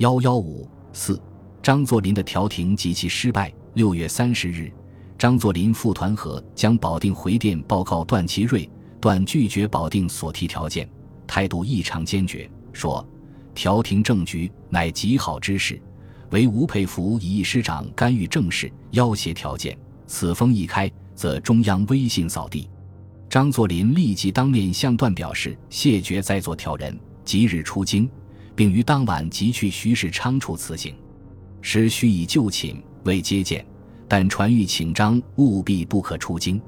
幺幺五四，张作霖的调停及其失败。六月三十日，张作霖赴团河，将保定回电报告段祺瑞，段拒绝保定所提条件，态度异常坚决，说：“调停政局乃极好之事，唯吴佩孚以一师长干预政事，要挟条件，此风一开，则中央威信扫地。”张作霖立即当面向段表示谢绝再做挑人，即日出京，并于当晚即去徐世昌处辞行。时须以就寝，未接见，但传谕请张务必不可出京。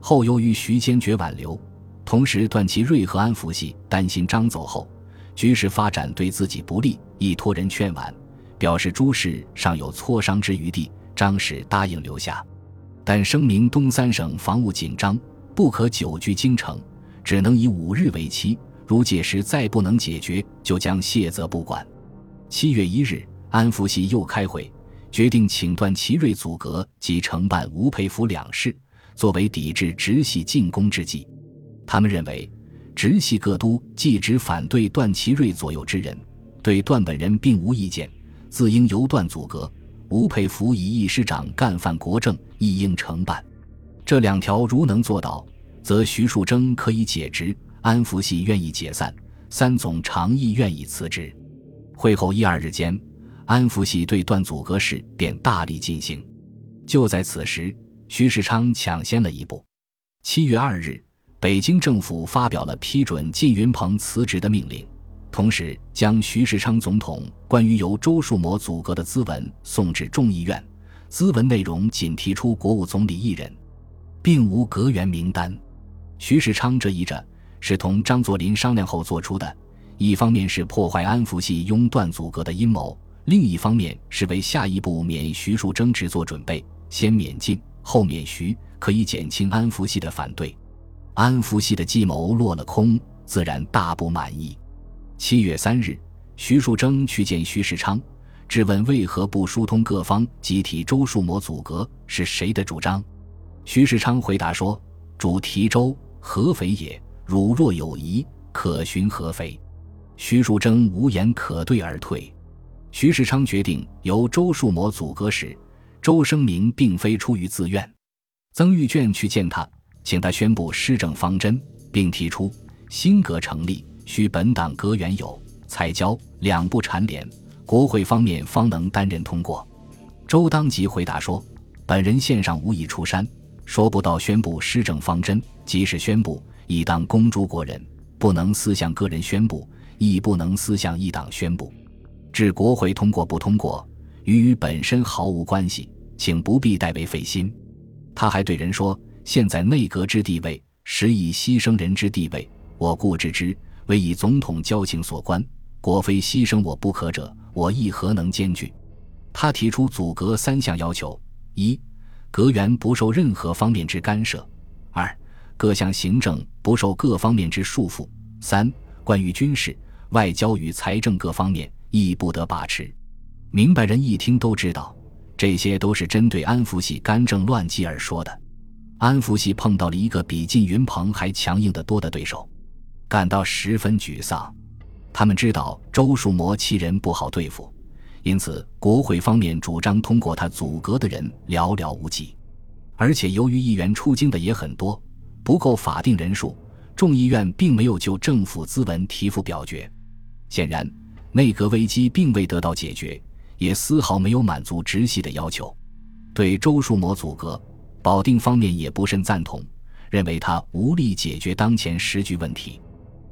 后由于徐坚决挽留，同时段祺瑞和安福系担心张走后局势发展对自己不利，亦托人劝挽，表示诸事尚有磋商之余地。张氏答应留下，但声明东三省防务紧张。不可久居京城，只能以五日为期。如届时再不能解决，就将卸责不管。七月一日，安福系又开会，决定请段祺瑞阻隔及承办吴佩孚两事，作为抵制直系进攻之计。他们认为，直系各都既只反对段祺瑞左右之人，对段本人并无意见，自应由段阻隔。吴佩孚以一师长干犯国政，亦应承办。这两条如能做到，则徐树铮可以解职，安福系愿意解散，三总长亦愿意辞职。会后一二日间，安福系对段祖阁事便大力进行。就在此时，徐世昌抢先了一步。七月二日，北京政府发表了批准靳云鹏辞职的命令，同时将徐世昌总统关于由周树模组阁的咨文送至众议院。咨文内容仅提出国务总理一人。并无阁员名单，徐世昌这一着是同张作霖商量后做出的，一方面是破坏安福系拥段阻隔的阴谋，另一方面是为下一步免徐树铮职做准备，先免进后免徐，可以减轻安福系的反对。安福系的计谋落了空，自然大不满意。七月三日，徐树铮去见徐世昌，质问为何不疏通各方，集体周树模阻隔是谁的主张？徐世昌回答说：“主提州合肥也，汝若有疑，可寻合肥。”徐树铮无言可对而退。徐世昌决定由周树模阻隔时，周声明并非出于自愿。曾玉卷去见他，请他宣布施政方针，并提出新阁成立需本党阁员有蔡交两不蝉联，国会方面方能担任通过。周当即回答说：“本人线上无意出山。”说不到宣布施政方针，即使宣布，亦当公诸国人，不能私向个人宣布，亦不能私向一党宣布。至国会通过不通过，与与本身毫无关系，请不必代为费心。他还对人说：“现在内阁之地位，实以牺牲人之地位，我固知之，为以总统交情所关。果非牺牲我不可者，我亦何能兼具？”他提出阻隔三项要求：一。阁员不受任何方面之干涉；各项行政不受各方面之束缚；三，关于军事、外交与财政各方面亦不得把持。明白人一听都知道，这些都是针对安福系干政乱纪而说的。安福系碰到了一个比靳云鹏还强硬得多的对手，感到十分沮丧。他们知道周树模其人不好对付。因此，国会方面主张通过他阻隔的人寥寥无几，而且由于议员出京的也很多，不够法定人数，众议院并没有就政府咨文提出表决。显然，内阁危机并未得到解决，也丝毫没有满足直系的要求。对周树模阻隔，保定方面也不甚赞同，认为他无力解决当前时局问题。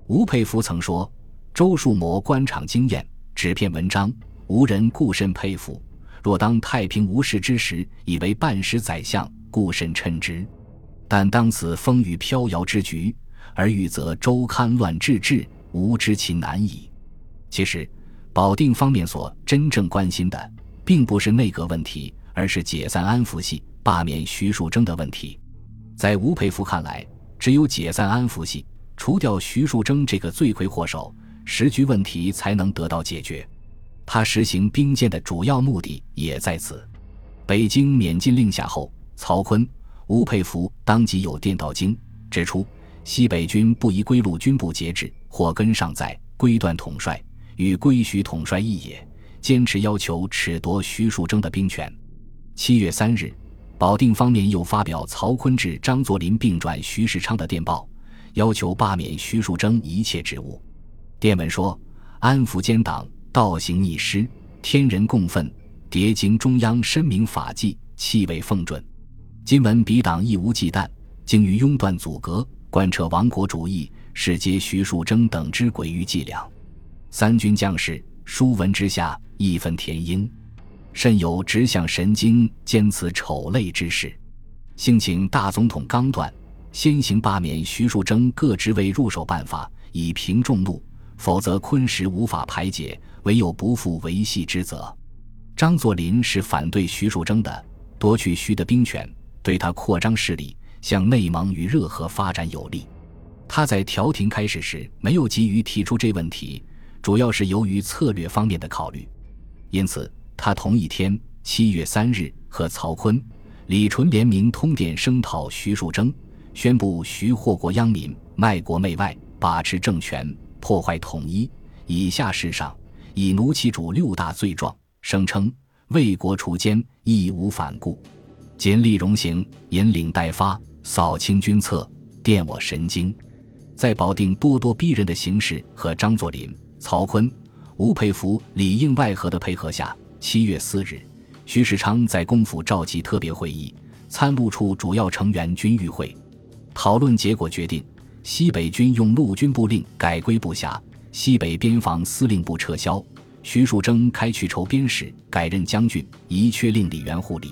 吴佩孚曾说：“周树模官场经验，纸片文章。”无人故甚佩服。若当太平无事之时，以为半时宰相，故甚称之。但当此风雨飘摇之局，而欲则周刊乱治治，吾知其难矣。其实，保定方面所真正关心的，并不是内阁问题，而是解散安福系、罢免徐树铮的问题。在吴佩孚看来，只有解散安福系，除掉徐树铮这个罪魁祸首，时局问题才能得到解决。他实行兵谏的主要目的也在此。北京免禁令下后，曹锟、吴佩孚当即有电到京，指出西北军不宜归陆军部节制，或根尚在，归段统帅与归徐统帅一也。坚持要求褫夺徐树铮的兵权。七月三日，保定方面又发表曹锟致张作霖并转徐世昌的电报，要求罢免徐树铮一切职务。电文说：“安抚奸党，倒行逆施，天人共愤，迭经中央深明法纪，弃为奉准。今闻彼党亦无忌惮，竟于拥断阻隔，贯彻亡国主义，是皆徐树铮等之诡异伎俩。三军将士书闻之下。”义愤填膺，甚有直向神经，兼此丑类之事。幸请大总统刚断，先行罢免徐树铮各职位入手办法，以平众怒。否则，昆时无法排解，唯有不负维系之责。张作霖是反对徐树铮的，夺取徐的兵权，对他扩张势力，向内蒙与热河发展有利。他在调停开始时没有急于提出这问题，主要是由于策略方面的考虑。因此，他同一天（七月三日）和曹锟、李纯联名通电声讨徐树铮，宣布徐祸国殃民、卖国媚外、把持政权、破坏统一。以下事上，以奴其主六大罪状，声称为国除奸，义无反顾，尽力容行，引领待发，扫清军策，电我神经。在保定咄咄逼人的形势和张作霖、曹锟。吴佩孚里应外合的配合下，七月四日，徐世昌在公府召集特别会议，参谋处主要成员均与会，讨论结果决定：西北军用陆军部令改归部下，西北边防司令部撤销，徐树铮开去筹边使，改任将军，宜缺令李元护理。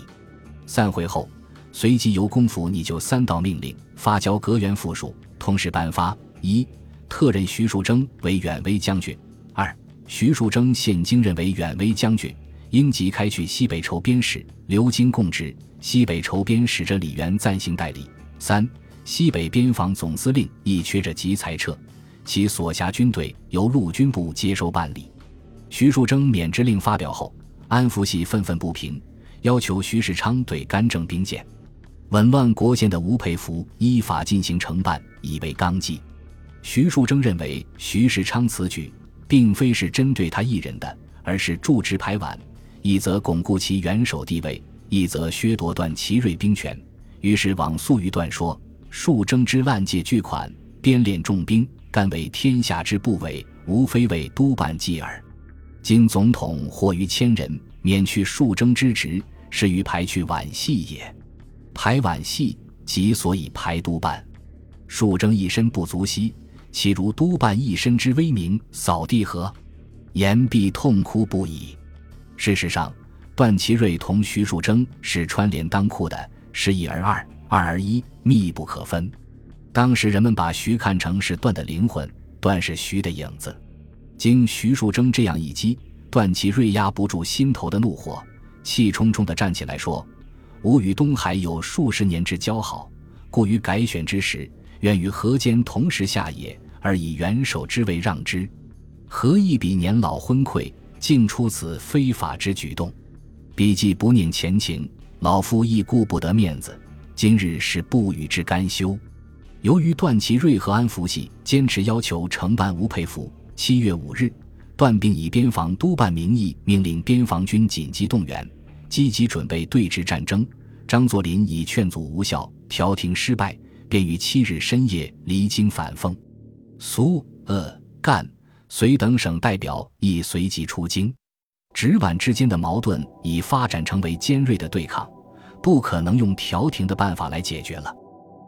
散会后，随即由公府拟就三道命令发交阁员复属，同时颁发：一、特任徐树铮为远威将军；二、徐树铮现经任为远威将军，应即开去西北筹边使，留京供职。西北筹边使者李元暂行代理。三、西北边防总司令亦缺着即裁撤，其所辖军队由陆军部接收办理。徐树铮免职令发表后，安福系愤愤不平，要求徐世昌对干政兵谏。紊乱国宪的吴佩孚依法进行承办，以为纲纪。徐树铮认为徐世昌此举。并非是针对他一人的，而是驻职排晚，一则巩固其元首地位，一则削夺段祺瑞兵权。于是往速于断说：“数征之滥借巨款，编练重兵，甘为天下之不韦，无非为督办计耳。今总统或于千人，免去数征之职，是于排去皖系也。排皖系，即所以排督办。数征一身不足惜。”岂如督办一身之威名扫地何？言必痛哭不已。事实上，段祺瑞同徐树铮是穿连当裤的，是一而二，二而一，密不可分。当时人们把徐看成是段的灵魂，段是徐的影子。经徐树铮这样一击，段祺瑞压不住心头的怒火，气冲冲地站起来说：“吾与东海有数十年之交好，故于改选之时，愿与河间同时下野。”而以元首之位让之，何以彼年老昏聩，竟出此非法之举动？彼既不念前情，老夫亦顾不得面子，今日是不与之甘休。由于段祺瑞和安福系坚持要求承办吴佩孚，七月五日，段并以边防督办名义命令边防军紧急动员，积极准备对峙战争。张作霖以劝阻无效，调停失败，便于七日深夜离京返奉。苏、鄂、赣、绥等省代表亦随即出京，直皖之间的矛盾已发展成为尖锐的对抗，不可能用调停的办法来解决了。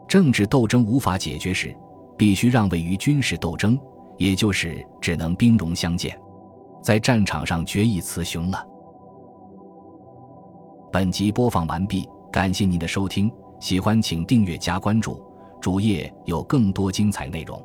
政治斗争无法解决时，必须让位于军事斗争，也就是只能兵戎相见，在战场上决一雌雄了。本集播放完毕，感谢您的收听，喜欢请订阅加关注，主页有更多精彩内容。